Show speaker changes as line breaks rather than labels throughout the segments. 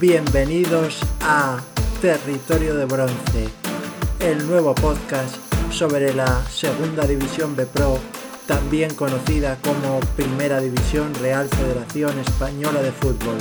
Bienvenidos a Territorio de Bronce, el nuevo podcast sobre la Segunda División B Pro, también conocida como Primera División Real Federación Española de Fútbol.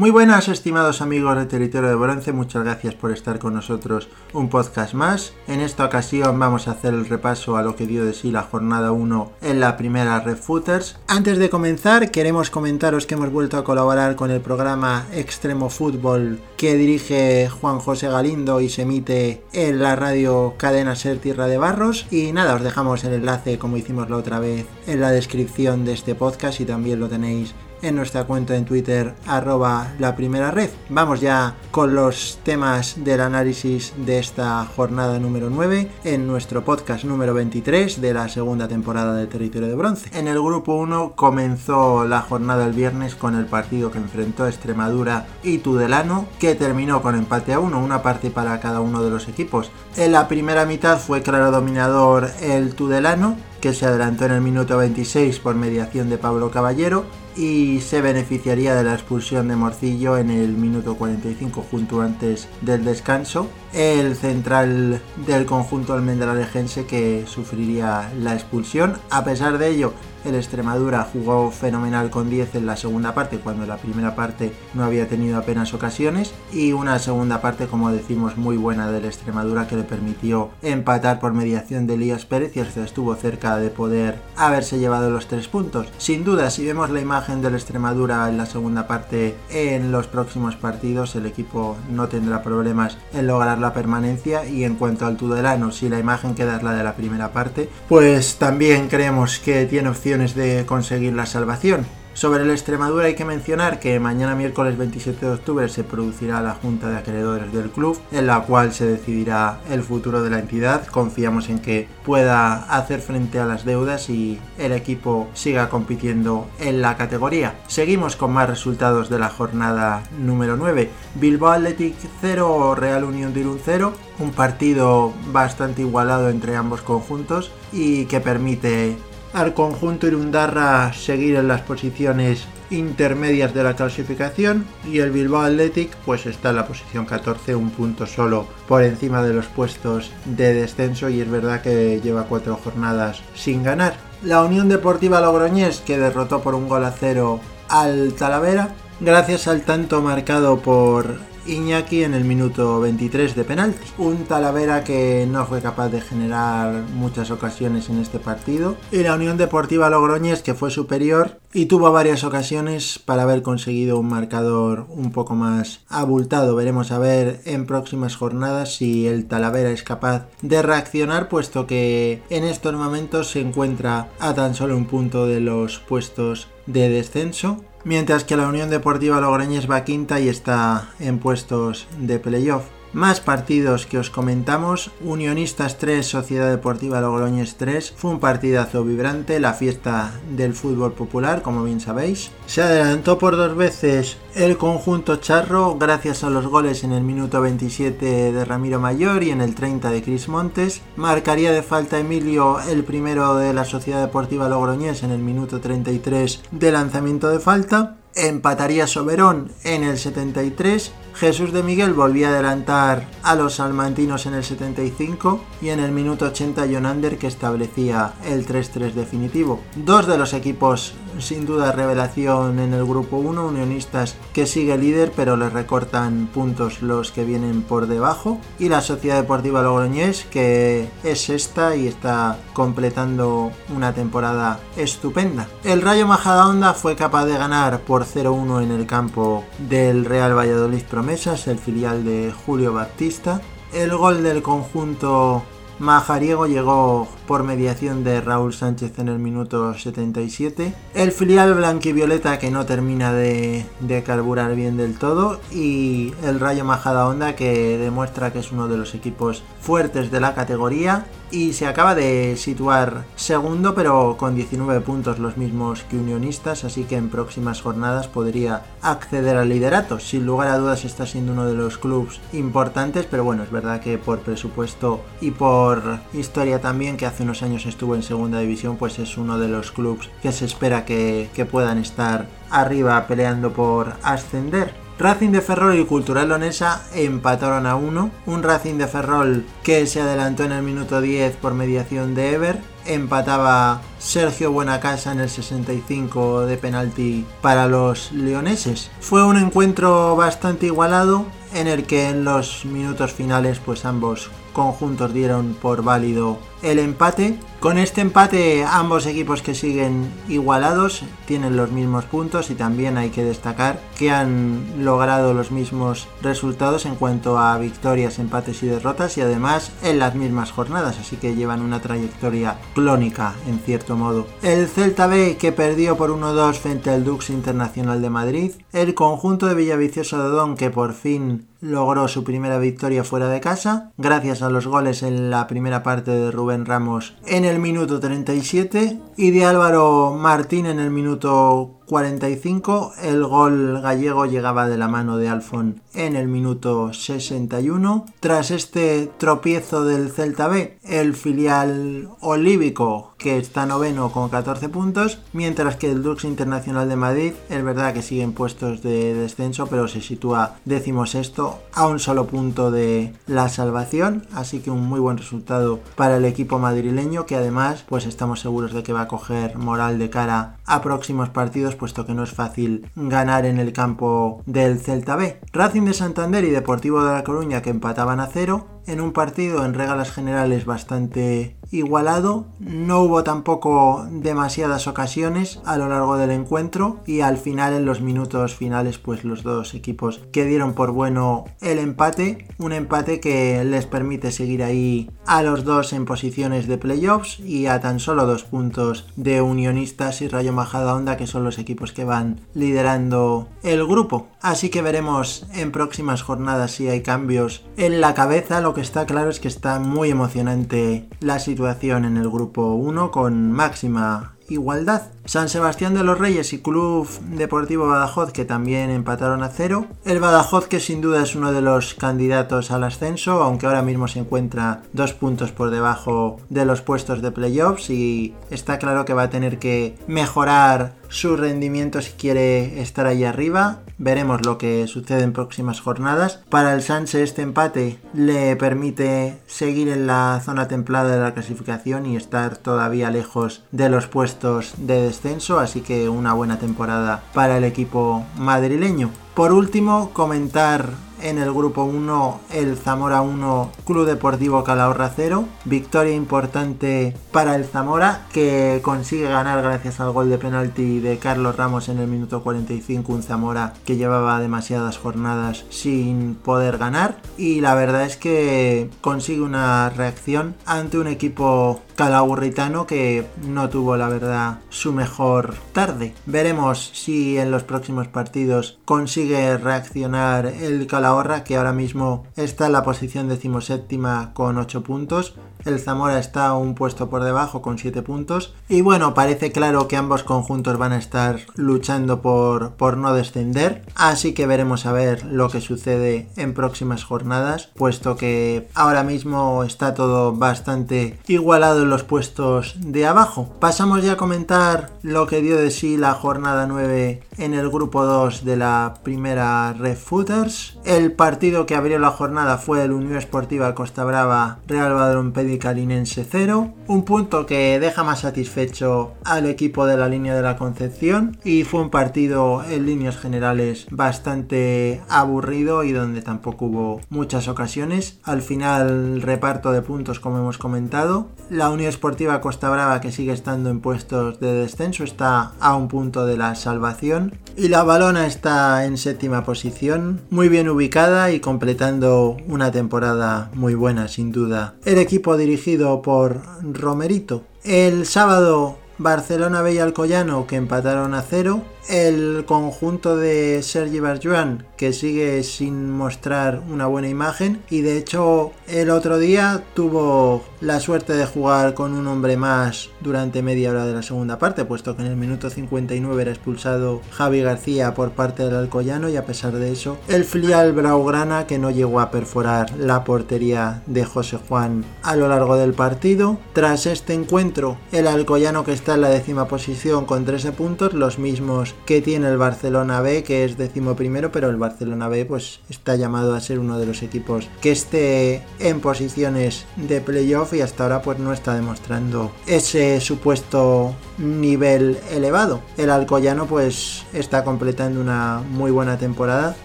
Muy buenas, estimados amigos de Territorio de Bronce, muchas gracias por estar con nosotros un podcast más. En esta ocasión vamos a hacer el repaso a lo que dio de sí la jornada 1 en la primera Red Footers. Antes de comenzar, queremos comentaros que hemos vuelto a colaborar con el programa Extremo Fútbol que dirige Juan José Galindo y se emite en la radio Cadena Ser Tierra de Barros. Y nada, os dejamos el enlace como hicimos la otra vez en la descripción de este podcast y también lo tenéis en nuestra cuenta en Twitter arroba la primera red. Vamos ya con los temas del análisis de esta jornada número 9 en nuestro podcast número 23 de la segunda temporada de Territorio de Bronce. En el grupo 1 comenzó la jornada el viernes con el partido que enfrentó Extremadura y Tudelano que terminó con empate a 1, una parte para cada uno de los equipos. En la primera mitad fue claro dominador el Tudelano que se adelantó en el minuto 26 por mediación de Pablo Caballero y se beneficiaría de la expulsión de Morcillo en el minuto 45 junto antes del descanso. El central del conjunto almendralejense que sufriría la expulsión. A pesar de ello, el Extremadura jugó fenomenal con 10 en la segunda parte, cuando en la primera parte no había tenido apenas ocasiones. Y una segunda parte, como decimos, muy buena del Extremadura que le permitió empatar por mediación de Elías Pérez y hasta estuvo cerca de poder haberse llevado los tres puntos. Sin duda, si vemos la imagen del Extremadura en la segunda parte en los próximos partidos, el equipo no tendrá problemas en lograr la permanencia. Y en cuanto al Tudelano, si la imagen queda es la de la primera parte, pues también creemos que tiene opción de conseguir la salvación. Sobre el Extremadura hay que mencionar que mañana miércoles 27 de octubre se producirá la Junta de Acreedores del club, en la cual se decidirá el futuro de la entidad. Confiamos en que pueda hacer frente a las deudas y el equipo siga compitiendo en la categoría. Seguimos con más resultados de la jornada número 9. Bilbao Athletic 0, Real Unión de Irún 0. Un partido bastante igualado entre ambos conjuntos y que permite al conjunto Irundarra seguir en las posiciones intermedias de la clasificación y el Bilbao Athletic pues está en la posición 14, un punto solo por encima de los puestos de descenso y es verdad que lleva cuatro jornadas sin ganar. La Unión Deportiva Logroñés que derrotó por un gol a cero al Talavera gracias al tanto marcado por Iñaki en el minuto 23 de penalti. Un Talavera que no fue capaz de generar muchas ocasiones en este partido. Y la Unión Deportiva Logroñés que fue superior y tuvo varias ocasiones para haber conseguido un marcador un poco más abultado. Veremos a ver en próximas jornadas si el Talavera es capaz de reaccionar puesto que en estos momentos se encuentra a tan solo un punto de los puestos de descenso mientras que la Unión Deportiva Logroñés va quinta y está en puestos de playoff. Más partidos que os comentamos, Unionistas 3, Sociedad Deportiva Logroñés 3, fue un partidazo vibrante, la fiesta del fútbol popular, como bien sabéis. Se adelantó por dos veces el conjunto charro gracias a los goles en el minuto 27 de Ramiro Mayor y en el 30 de Cris Montes. Marcaría de falta Emilio el primero de la Sociedad Deportiva Logroñés en el minuto 33 de lanzamiento de falta. Empataría Soberón en el 73 Jesús de Miguel volvía a adelantar a los salmantinos en el 75 y en el minuto 80 Jonander que establecía el 3-3 definitivo. Dos de los equipos sin duda revelación en el grupo 1, Unionistas que sigue líder pero le recortan puntos los que vienen por debajo y la Sociedad Deportiva Logroñés que es esta y está completando una temporada estupenda. El Rayo Majadahonda fue capaz de ganar por 0-1 en el campo del Real Valladolid Promesas, el filial de Julio Baptista. El gol del conjunto Majariego llegó por mediación de Raúl Sánchez en el minuto 77. El filial blanquivioleta que no termina de, carburar bien del todo. Y el Rayo Majada Honda que demuestra que es uno de los equipos fuertes de la categoría. Y se acaba de situar segundo pero con 19 puntos los mismos que Unionistas, así que en próximas jornadas podría acceder al liderato. Sin lugar a dudas está siendo uno de los clubes importantes, pero bueno, es verdad que por presupuesto y por historia también, que hace unos años estuvo en segunda división, pues es uno de los clubes que se espera que, que puedan estar arriba peleando por ascender. Racing de Ferrol y Cultural Lonesa empataron a uno. Un Racing de Ferrol que se adelantó en el minuto 10 por mediación de Ever. Empataba Sergio Buenacasa en el 65 de penalti para los leoneses. Fue un encuentro bastante igualado en el que en los minutos finales pues ambos conjuntos dieron por válido el empate. Con este empate ambos equipos que siguen igualados tienen los mismos puntos y también hay que destacar que han logrado los mismos resultados en cuanto a victorias, empates y derrotas y además en las mismas jornadas, así que llevan una trayectoria clónica en cierto modo. El Celta B que perdió por 1-2 frente al Dux Internacional de Madrid, el conjunto de Villaviciosa de Don que por fin logró su primera victoria fuera de casa, gracias a los goles en la primera parte de Rubén Ramos en el minuto 37 y de Álvaro Martín en el minuto 45. El gol gallego llegaba de la mano de Alfon en el minuto 61. Tras este tropiezo del Celta B, el filial olívico que está noveno con 14 puntos, mientras que el Dux Internacional de Madrid es verdad que sigue en puestos de descenso, pero se sitúa décimo sexto a un solo punto de la salvación, así que un muy buen resultado para el equipo madrileño que además pues estamos seguros de que va a coger moral de cara a próximos partidos puesto que no es fácil ganar en el campo del Celta B. Racing de Santander y Deportivo de La Coruña que empataban a cero en un partido en regalas generales bastante igualado. No hubo tampoco demasiadas ocasiones a lo largo del encuentro y al final en los minutos finales pues los dos equipos que dieron por bueno el empate, un empate que les permite seguir ahí a los dos en posiciones de playoffs y a tan solo dos puntos de Unionistas y Rayo Majadahonda que son los equipos que van liderando el grupo. Así que veremos en próximas jornadas si hay cambios en la cabeza. Que está claro es que está muy emocionante la situación en el grupo 1 con máxima igualdad. San Sebastián de los Reyes y Club Deportivo Badajoz que también empataron a cero. El Badajoz que sin duda es uno de los candidatos al ascenso, aunque ahora mismo se encuentra dos puntos por debajo de los puestos de playoffs y está claro que va a tener que mejorar su rendimiento si quiere estar ahí arriba. Veremos lo que sucede en próximas jornadas. Para el Sanse este empate le permite seguir en la zona templada de la clasificación y estar todavía lejos de los puestos de descenso, así que una buena temporada para el equipo madrileño. Por último, comentar en el grupo 1 el Zamora 1 Club Deportivo Calahorra 0. Victoria importante para el Zamora que consigue ganar gracias al gol de penalti de Carlos Ramos en el minuto 45. Un Zamora que llevaba demasiadas jornadas sin poder ganar. Y la verdad es que consigue una reacción ante un equipo calahurritano que no tuvo la verdad su mejor tarde. Veremos si en los próximos partidos consigue reaccionar el Calahorra que ahora mismo está en la posición decimoséptima con 8 puntos. El Zamora está un puesto por debajo con 7 puntos. Y bueno, parece claro que ambos conjuntos van a estar luchando por, por no descender. Así que veremos a ver lo que sucede en próximas jornadas, puesto que ahora mismo está todo bastante igualado en los puestos de abajo. Pasamos ya a comentar lo que dio de sí la jornada 9 en el grupo 2 de la primera Red Footers. El partido que abrió la jornada fue el Unión Esportiva Costa Brava Real Badrón Calinense 0, un punto que deja más satisfecho al equipo de la línea de la Concepción y fue un partido en líneas generales bastante aburrido y donde tampoco hubo muchas ocasiones. Al final reparto de puntos como hemos comentado. La Unión Esportiva Costa Brava que sigue estando en puestos de descenso está a un punto de la salvación y la balona está en séptima posición, muy bien ubicada y completando una temporada muy buena sin duda. El equipo dirigido por Romerito. El sábado Barcelona Bella Alcoyano que empataron a cero el conjunto de Sergi Barjuan que sigue sin mostrar una buena imagen y de hecho el otro día tuvo la suerte de jugar con un hombre más durante media hora de la segunda parte, puesto que en el minuto 59 era expulsado Javi García por parte del Alcoyano y a pesar de eso el filial Braugrana que no llegó a perforar la portería de José Juan a lo largo del partido. Tras este encuentro el Alcoyano que está en la décima posición con 13 puntos, los mismos que tiene el Barcelona B que es décimo primero, pero el Barcelona B pues está llamado a ser uno de los equipos que esté en posiciones de playoff y hasta ahora pues no está demostrando ese supuesto nivel elevado. El Alcoyano pues está completando una muy buena temporada,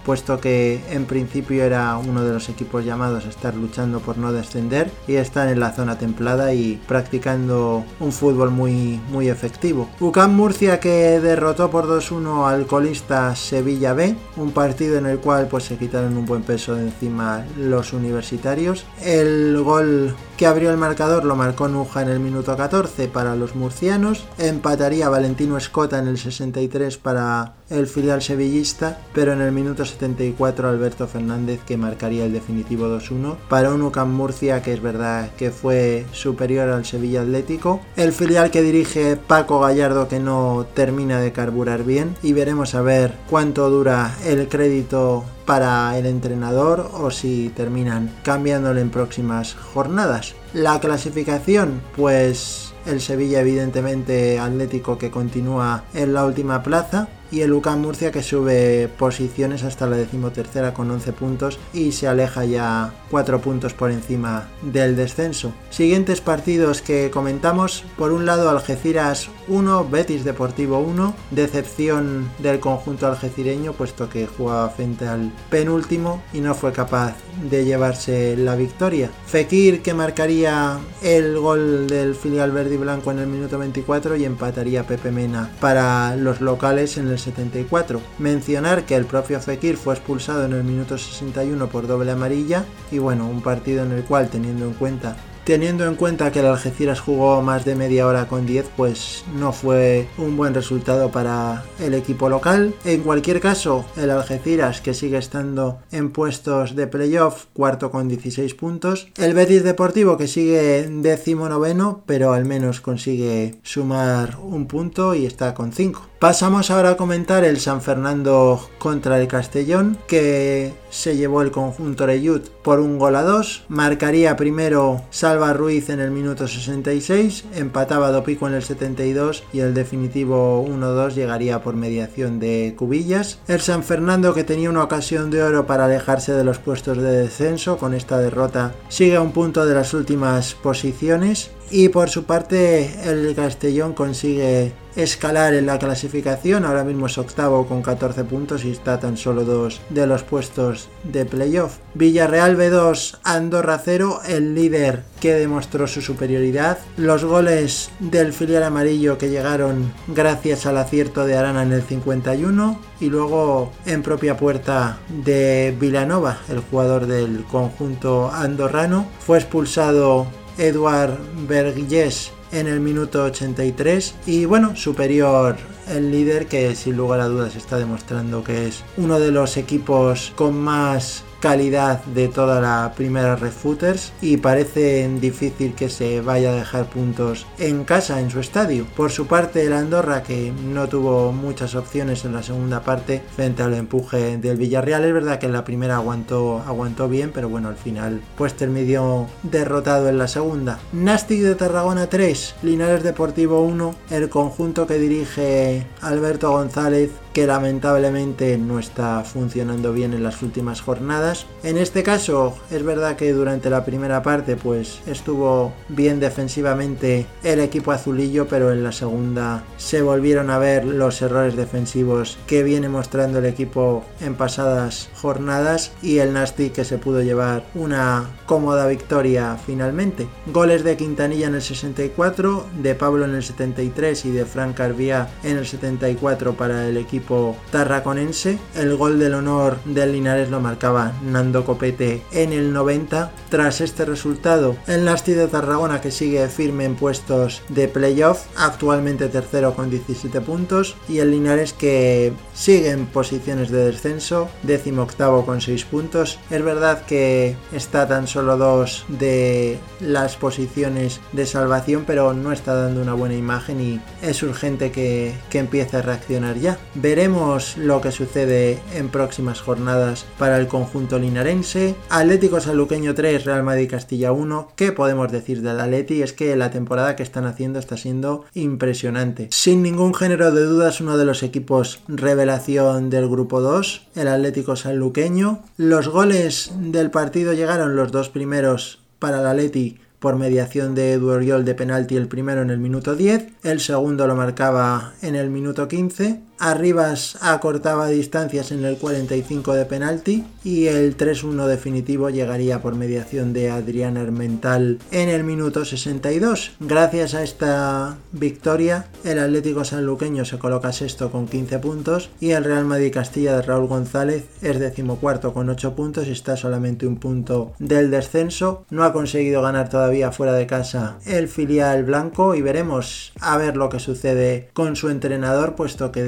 puesto que en principio era uno de los equipos llamados a estar luchando por no descender y están en la zona templada y practicando un fútbol muy muy efectivo. UCAM Murcia que derrotó por 2-1 al colista Sevilla B, un partido en el cual pues se quitaron un buen peso de encima los universitarios. El gol que abrió el marcador lo marcó Nuja en el minuto 14 para los murcianos, empataría Valentino Escota en el 63 para el filial sevillista, pero en el minuto 74 Alberto Fernández que marcaría el definitivo 2-1 para un UCAM Murcia que es verdad que fue superior al Sevilla Atlético, el filial que dirige Paco Gallardo que no termina de carburar bien y veremos a ver cuánto dura el crédito para el entrenador o si terminan cambiándole en próximas jornadas. La clasificación, pues el Sevilla evidentemente Atlético que continúa en la última plaza y el UCAM Murcia que sube posiciones hasta la decimotercera con 11 puntos y se aleja ya 4 puntos por encima del descenso. Siguientes partidos que comentamos, por un lado Algeciras 1, Betis Deportivo 1, decepción del conjunto algecireño puesto que jugaba frente al penúltimo y no fue capaz de llevarse la victoria. Fekir que marcaría el gol del filial verde y blanco en el minuto 24 y empataría Pepe Mena para los locales en el 74. Mencionar que el propio Fekir fue expulsado en el minuto 61 por doble amarilla y bueno, un partido en el cual teniendo en cuenta Teniendo en cuenta que el Algeciras jugó más de media hora con 10, pues no fue un buen resultado para el equipo local. En cualquier caso, el Algeciras que sigue estando en puestos de playoff, cuarto con 16 puntos. El Betis Deportivo que sigue décimo noveno, pero al menos consigue sumar un punto y está con 5. Pasamos ahora a comentar el San Fernando contra el Castellón, que se llevó el conjunto Reyut por un gol a dos. Marcaría primero Salva Ruiz en el minuto 66, empataba Dopico en el 72 y el definitivo 1-2 llegaría por mediación de Cubillas. El San Fernando, que tenía una ocasión de oro para alejarse de los puestos de descenso, con esta derrota sigue a un punto de las últimas posiciones. Y por su parte, el Castellón consigue escalar en la clasificación. Ahora mismo es octavo con 14 puntos y está tan solo dos de los puestos de playoff. Villarreal B2, Andorra 0, el líder que demostró su superioridad. Los goles del filial amarillo que llegaron gracias al acierto de Arana en el 51 y luego en propia puerta de Vilanova, el jugador del conjunto andorrano, fue expulsado Eduard Berguillés en el minuto 83 y bueno, superior el líder que sin lugar a dudas está demostrando que es uno de los equipos con más calidad de toda la primera Refooters y parece difícil que se vaya a dejar puntos en casa en su estadio. Por su parte el Andorra que no tuvo muchas opciones en la segunda parte frente al empuje del Villarreal es verdad que en la primera aguantó aguantó bien pero bueno al final pues terminó derrotado en la segunda. Nastic de Tarragona 3, Linares Deportivo 1, el conjunto que dirige Alberto González que lamentablemente no está funcionando bien en las últimas jornadas. En este caso es verdad que durante la primera parte pues estuvo bien defensivamente el equipo azulillo, pero en la segunda se volvieron a ver los errores defensivos que viene mostrando el equipo en pasadas jornadas y el Nasty que se pudo llevar una cómoda victoria finalmente. Goles de Quintanilla en el 64, de Pablo en el 73 y de Frank Arbia en el 74 para el equipo tarraconense. El gol del honor del Linares lo marcaba Nando Copete en el 90. Tras este resultado, el Nasti de Tarragona que sigue firme en puestos de playoff, actualmente tercero con 17 puntos, y el Linares que sigue en posiciones de descenso, décimo octavo con 6 puntos. Es verdad que está tan solo dos de las posiciones de salvación, pero no está dando una buena imagen y es urgente que, que empiece a reaccionar ya. Veremos lo que sucede en próximas jornadas para el conjunto linarense. Atlético Saluqueño 3, Real Madrid Castilla 1. ¿Qué podemos decir del Atleti? Es que la temporada que están haciendo está siendo impresionante. Sin ningún género de dudas, uno de los equipos revelación del grupo 2, el Atlético Sanluqueño. Los goles del partido llegaron los dos primeros para el Atleti por mediación de Edu Oriol de penalti el primero en el minuto 10, el segundo lo marcaba en el minuto 15 Arribas acortaba distancias en el 45 de penalti y el 3-1 definitivo llegaría por mediación de Adrián Armental en el minuto 62. Gracias a esta victoria, el Atlético Sanluqueño se coloca sexto con 15 puntos y el Real Madrid Castilla de Raúl González es decimocuarto con 8 puntos y está solamente un punto del descenso. No ha conseguido ganar todavía fuera de casa el filial blanco y veremos a ver lo que sucede con su entrenador puesto que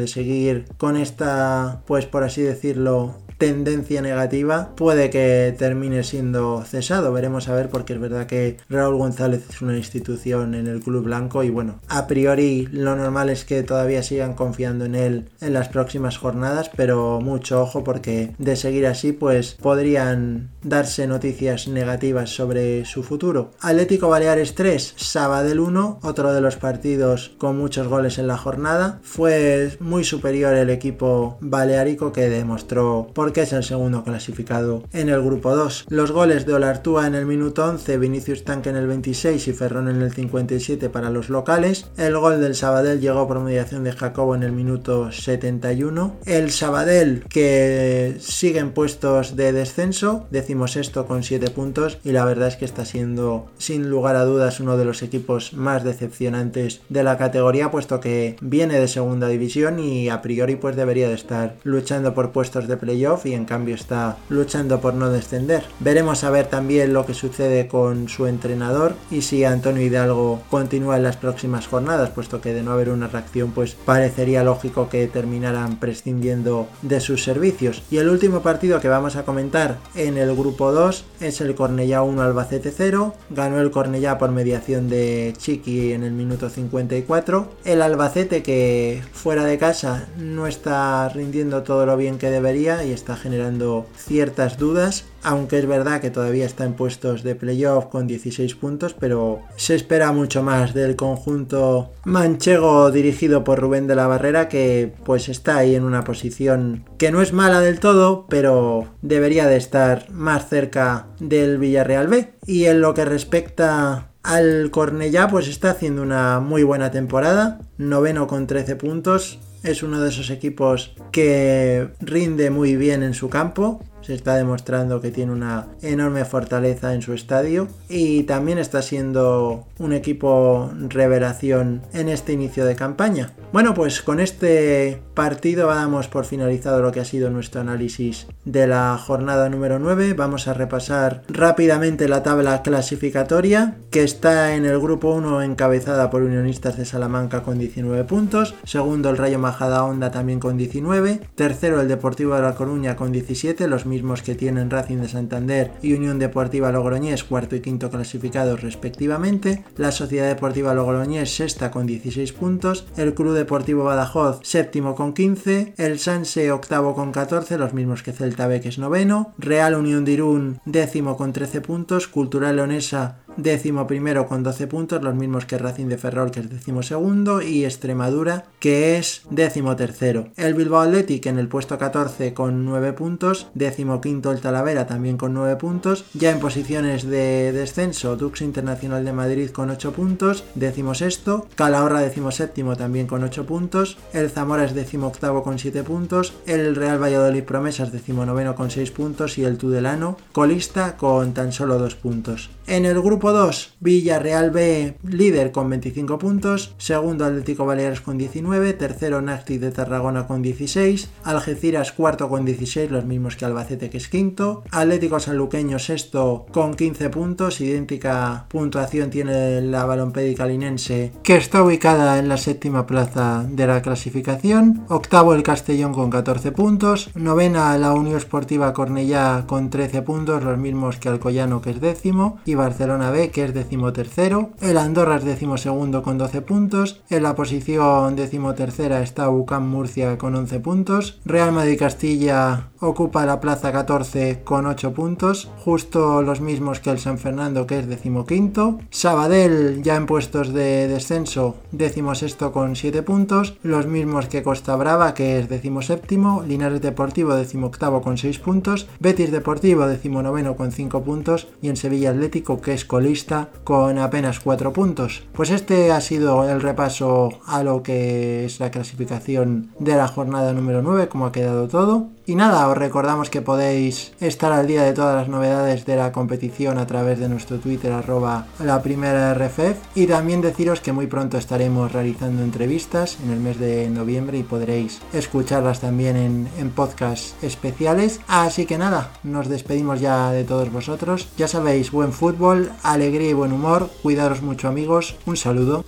con esta, pues por así decirlo, tendencia negativa, puede que termine siendo cesado. Veremos a ver, porque es verdad que Raúl González es una institución en el club blanco y bueno, a priori lo normal es que todavía sigan confiando en él en las próximas jornadas, pero mucho ojo porque de seguir así, pues podrían darse noticias negativas sobre su futuro. Atlético Baleares 3, Sabadell 1, otro de los partidos con muchos goles en la jornada. Fue muy superior el equipo balearico que demostró por que es el segundo clasificado en el grupo 2. Los goles de Olartúa en el minuto 11, Vinicius Tanque en el 26 y Ferrón en el 57 para los locales. El gol del Sabadell llegó por mediación de Jacobo en el minuto 71. El Sabadell que sigue en puestos de descenso, decimos esto con 7 puntos y la verdad es que está siendo sin lugar a dudas uno de los equipos más decepcionantes de la categoría puesto que viene de segunda división y a priori pues debería de estar luchando por puestos de playoff y en cambio está luchando por no descender. Veremos a ver también lo que sucede con su entrenador y si Antonio Hidalgo continúa en las próximas jornadas, puesto que de no haber una reacción pues parecería lógico que terminaran prescindiendo de sus servicios. Y el último partido que vamos a comentar en el grupo 2 es el Cornellá 1 Albacete 0. Ganó el Cornellá por mediación de Chiqui en el minuto 54. El Albacete que fuera de casa no está rindiendo todo lo bien que debería y está está generando ciertas dudas, aunque es verdad que todavía está en puestos de playoff con 16 puntos, pero se espera mucho más del conjunto manchego dirigido por Rubén de la Barrera, que pues está ahí en una posición que no es mala del todo, pero debería de estar más cerca del Villarreal B. Y en lo que respecta al Cornellá, pues está haciendo una muy buena temporada, noveno con 13 puntos, es uno de esos equipos que rinde muy bien en su campo se está demostrando que tiene una enorme fortaleza en su estadio y también está siendo un equipo revelación en este inicio de campaña. Bueno, pues con este partido damos por finalizado lo que ha sido nuestro análisis de la jornada número 9. Vamos a repasar rápidamente la tabla clasificatoria que está en el grupo 1 encabezada por Unionistas de Salamanca con 19 puntos, segundo el Rayo Majada Honda también con 19, tercero el Deportivo de La Coruña con 17, los mismos que tienen Racing de Santander y Unión Deportiva Logroñés, cuarto y quinto clasificados respectivamente, la Sociedad Deportiva Logroñés sexta con 16 puntos, el Club Deportivo Badajoz séptimo con 15, el Sanse octavo con 14, los mismos que Celta B que es noveno, Real Unión de Irún décimo con 13 puntos, Cultural Leonesa décimo primero con 12 puntos, los mismos que Racing de Ferrol, que es décimo segundo, y Extremadura, que es décimo tercero. El Bilbao Athletic en el puesto 14 con 9 puntos, décimo quinto el Talavera también con 9 puntos, ya en posiciones de descenso, Dux Internacional de Madrid con 8 puntos, décimo sexto, Calahorra décimo séptimo también con 8 puntos, el Zamora es décimo octavo con 7 puntos, el Real Valladolid Promesas décimo con 6 puntos y el Tudelano colista con tan solo 2 puntos. En el grupo Grupo 2, Villarreal B, líder con 25 puntos, segundo Atlético Baleares con 19, tercero Nacti de Tarragona con 16, Algeciras cuarto con 16, los mismos que Albacete que es quinto, Atlético Sanluqueño sexto con 15 puntos, idéntica puntuación tiene la balompédica linense que está ubicada en la séptima plaza de la clasificación, octavo el Castellón con 14 puntos, novena la Unión Esportiva Cornellá con 13 puntos, los mismos que Alcoyano que es décimo, y Barcelona Que es decimotercero, el Andorra es decimosegundo con 12 puntos, en la posición decimotercera está UCAM Murcia con 11 puntos, Real Madrid Castilla ocupa la plaza 14 con 8 puntos, justo los mismos que el San Fernando que es decimoquinto, Sabadell ya en puestos de descenso decimosexto con 7 puntos, los mismos que Costa Brava que es decimoséptimo, Linares Deportivo decimoctavo con 6 puntos, Betis Deportivo decimonoveno con 5 puntos. Y en Sevilla Atlético que es colista con apenas 4 puntos. Pues este ha sido el repaso a lo que es la clasificación de la jornada número 9, como ha quedado todo. Y nada, os recordamos que podéis estar al día de todas las novedades de la competición a través de nuestro Twitter arroba la primera RFF y también deciros que muy pronto estaremos realizando entrevistas en el mes de noviembre y podréis escucharlas también en, en podcasts especiales. Así que nada, nos despedimos ya de todos vosotros. Ya sabéis, buen fútbol, alegría y buen humor. Cuidaros mucho amigos. Un saludo.